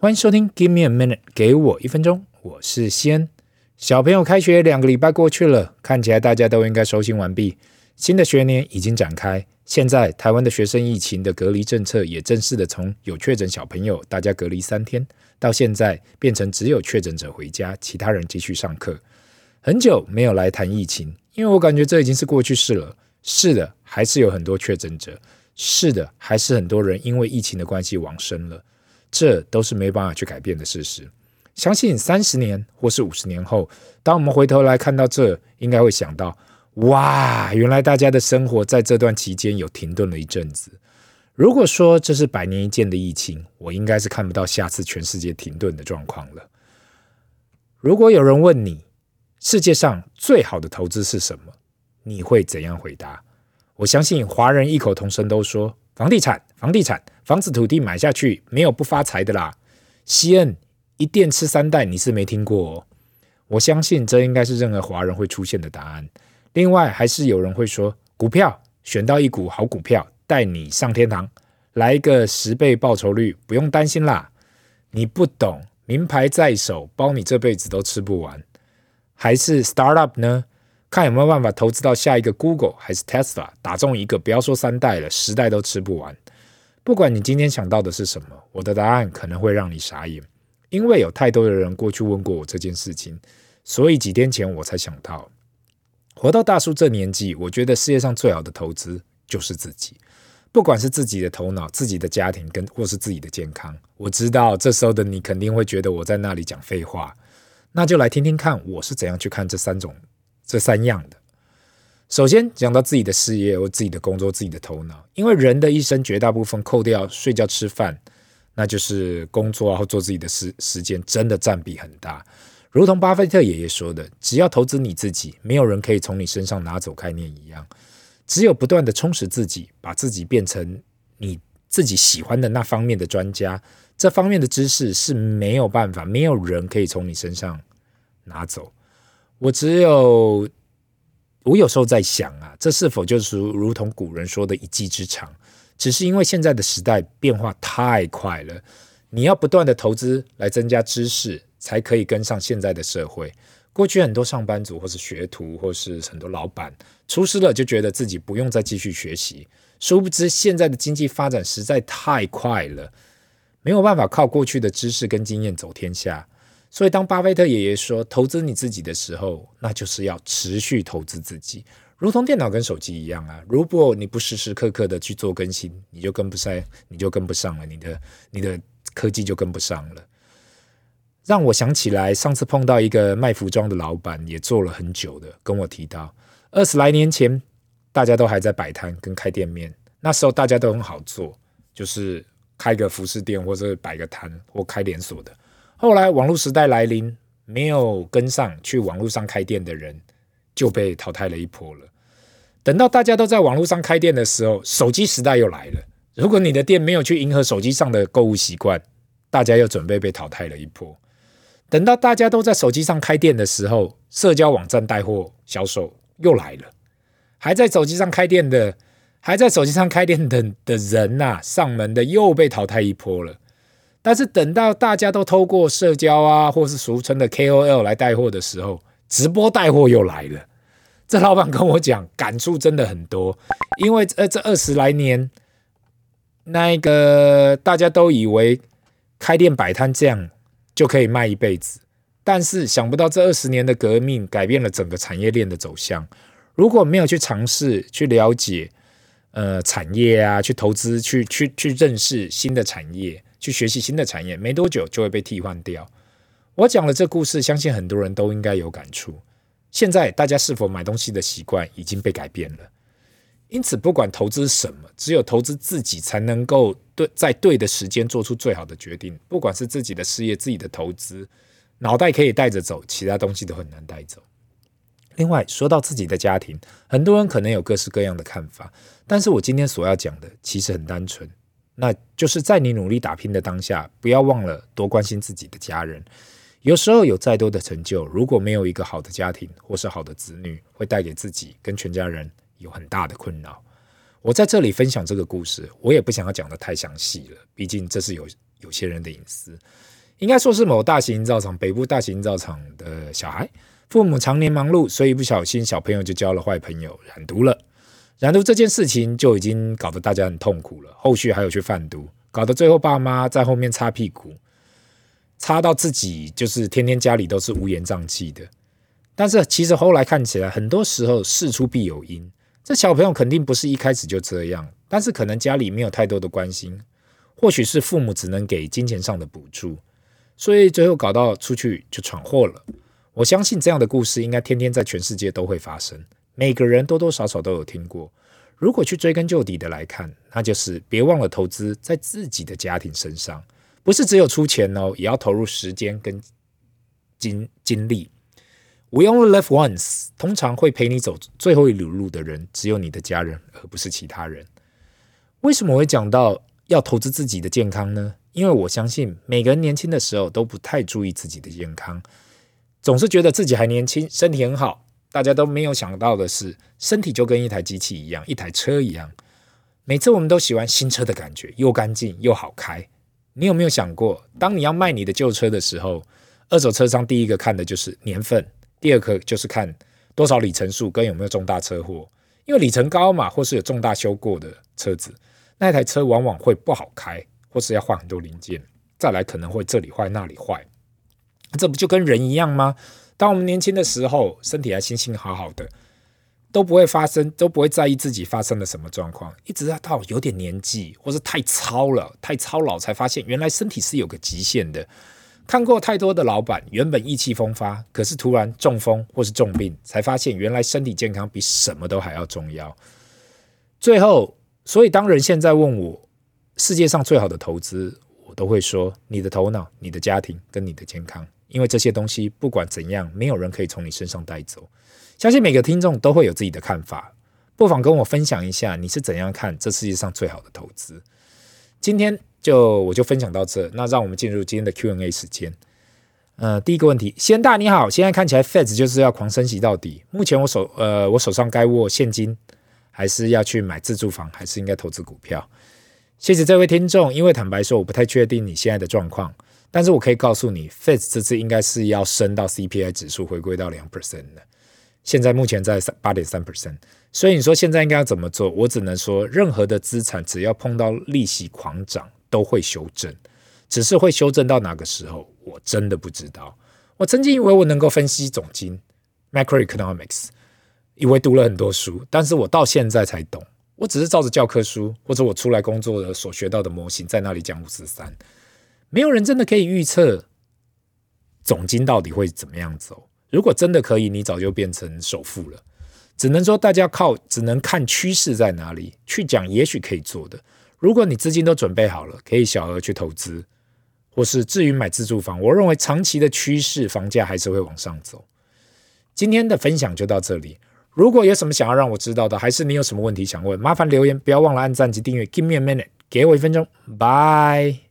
欢迎收听 Give me a minute，给我一分钟，我是西恩。小朋友开学两个礼拜过去了，看起来大家都应该收心完毕，新的学年已经展开。现在台湾的学生疫情的隔离政策也正式的从有确诊小朋友大家隔离三天，到现在变成只有确诊者回家，其他人继续上课。很久没有来谈疫情，因为我感觉这已经是过去式了。是的，还是有很多确诊者；是的，还是很多人因为疫情的关系往生了。这都是没办法去改变的事实。相信三十年或是五十年后，当我们回头来看到这，应该会想到：哇，原来大家的生活在这段期间有停顿了一阵子。如果说这是百年一见的疫情，我应该是看不到下次全世界停顿的状况了。如果有人问你，世界上最好的投资是什么？你会怎样回答？我相信华人异口同声都说：房地产，房地产。房子土地买下去没有不发财的啦，西恩一店吃三代你是没听过哦。我相信这应该是任何华人会出现的答案。另外还是有人会说，股票选到一股好股票带你上天堂，来一个十倍报酬率不用担心啦。你不懂，名牌在手，包你这辈子都吃不完。还是 startup 呢？看有没有办法投资到下一个 Google 还是 Tesla，打中一个不要说三代了，十代都吃不完。不管你今天想到的是什么，我的答案可能会让你傻眼，因为有太多的人过去问过我这件事情，所以几天前我才想到，活到大叔这年纪，我觉得世界上最好的投资就是自己，不管是自己的头脑、自己的家庭跟或是自己的健康。我知道这时候的你肯定会觉得我在那里讲废话，那就来听听看我是怎样去看这三种、这三样的。首先讲到自己的事业或自己的工作、自己的头脑，因为人的一生绝大部分扣掉睡觉、吃饭，那就是工作啊或做自己的事时间，真的占比很大。如同巴菲特爷爷说的：“只要投资你自己，没有人可以从你身上拿走概念一样。只有不断的充实自己，把自己变成你自己喜欢的那方面的专家，这方面的知识是没有办法，没有人可以从你身上拿走。我只有。”我有时候在想啊，这是否就是如同古人说的一技之长？只是因为现在的时代变化太快了，你要不断的投资来增加知识，才可以跟上现在的社会。过去很多上班族或是学徒或是很多老板出师了，就觉得自己不用再继续学习。殊不知现在的经济发展实在太快了，没有办法靠过去的知识跟经验走天下。所以，当巴菲特爷爷说投资你自己的时候，那就是要持续投资自己，如同电脑跟手机一样啊。如果你不时时刻刻的去做更新，你就跟不上，你就跟不上了，你的你的科技就跟不上了。让我想起来，上次碰到一个卖服装的老板，也做了很久的，跟我提到，二十来年前，大家都还在摆摊跟开店面，那时候大家都很好做，就是开个服饰店或者摆个摊或开连锁的。后来网络时代来临，没有跟上去网络上开店的人就被淘汰了一波了。等到大家都在网络上开店的时候，手机时代又来了。如果你的店没有去迎合手机上的购物习惯，大家又准备被淘汰了一波。等到大家都在手机上开店的时候，社交网站带货销售又来了。还在手机上开店的，还在手机上开店的的人呐、上门的又被淘汰一波了。但是等到大家都透过社交啊，或是俗称的 KOL 来带货的时候，直播带货又来了。这老板跟我讲，感触真的很多，因为呃这二十来年，那个大家都以为开店摆摊这样就可以卖一辈子，但是想不到这二十年的革命改变了整个产业链的走向。如果没有去尝试去了解呃产业啊，去投资，去去去认识新的产业。去学习新的产业，没多久就会被替换掉。我讲了这故事，相信很多人都应该有感触。现在大家是否买东西的习惯已经被改变了？因此，不管投资什么，只有投资自己才能够对在对的时间做出最好的决定。不管是自己的事业、自己的投资，脑袋可以带着走，其他东西都很难带走。另外，说到自己的家庭，很多人可能有各式各样的看法，但是我今天所要讲的其实很单纯。那就是在你努力打拼的当下，不要忘了多关心自己的家人。有时候有再多的成就，如果没有一个好的家庭或是好的子女，会带给自己跟全家人有很大的困扰。我在这里分享这个故事，我也不想要讲得太详细了，毕竟这是有有些人的隐私。应该说是某大型营造厂，北部大型营造厂的小孩，父母常年忙碌，所以不小心小朋友就交了坏朋友，染毒了。然后这件事情就已经搞得大家很痛苦了，后续还有去贩毒，搞得最后爸妈在后面擦屁股，擦到自己就是天天家里都是乌烟瘴气的。但是其实后来看起来，很多时候事出必有因，这小朋友肯定不是一开始就这样，但是可能家里没有太多的关心，或许是父母只能给金钱上的补助。所以最后搞到出去就闯祸了。我相信这样的故事应该天天在全世界都会发生，每个人多多少少都有听过。如果去追根究底的来看，那就是别忘了投资在自己的家庭身上，不是只有出钱哦，也要投入时间跟精精力。We only live once，通常会陪你走最后一里路的人，只有你的家人，而不是其他人。为什么会讲到要投资自己的健康呢？因为我相信每个人年轻的时候都不太注意自己的健康，总是觉得自己还年轻，身体很好。大家都没有想到的是，身体就跟一台机器一样，一台车一样。每次我们都喜欢新车的感觉，又干净又好开。你有没有想过，当你要卖你的旧车的时候，二手车商第一个看的就是年份，第二个就是看多少里程数跟有没有重大车祸。因为里程高嘛，或是有重大修过的车子，那台车往往会不好开。或是要换很多零件，再来可能会这里坏那里坏，这不就跟人一样吗？当我们年轻的时候，身体还新新好好的，都不会发生，都不会在意自己发生了什么状况，一直到有点年纪，或是太操了、太操劳，才发现原来身体是有个极限的。看过太多的老板，原本意气风发，可是突然中风或是重病，才发现原来身体健康比什么都还要重要。最后，所以当人现在问我，世界上最好的投资，我都会说你的头脑、你的家庭跟你的健康，因为这些东西不管怎样，没有人可以从你身上带走。相信每个听众都会有自己的看法，不妨跟我分享一下你是怎样看这世界上最好的投资。今天就我就分享到这，那让我们进入今天的 Q&A 时间。呃，第一个问题，先大你好，现在看起来 Fed 就是要狂升息到底。目前我手呃我手上该握现金，还是要去买自住房，还是应该投资股票？谢谢这位听众，因为坦白说，我不太确定你现在的状况，但是我可以告诉你，Fed 这次应该是要升到 CPI 指数回归到两 percent 的，现在目前在三八点三 percent，所以你说现在应该要怎么做？我只能说，任何的资产只要碰到利息狂涨，都会修正，只是会修正到哪个时候，我真的不知道。我曾经以为我能够分析总经 （macroeconomics），以为读了很多书，但是我到现在才懂。我只是照着教科书，或者我出来工作的所学到的模型，在那里讲五十三。没有人真的可以预测总金到底会怎么样走。如果真的可以，你早就变成首富了。只能说大家靠，只能看趋势在哪里去讲，也许可以做的。如果你资金都准备好了，可以小额去投资，或是至于买自住房，我认为长期的趋势，房价还是会往上走。今天的分享就到这里。如果有什么想要让我知道的，还是你有什么问题想问，麻烦留言，不要忘了按赞及订阅。Give me a minute，给我一分钟，Bye。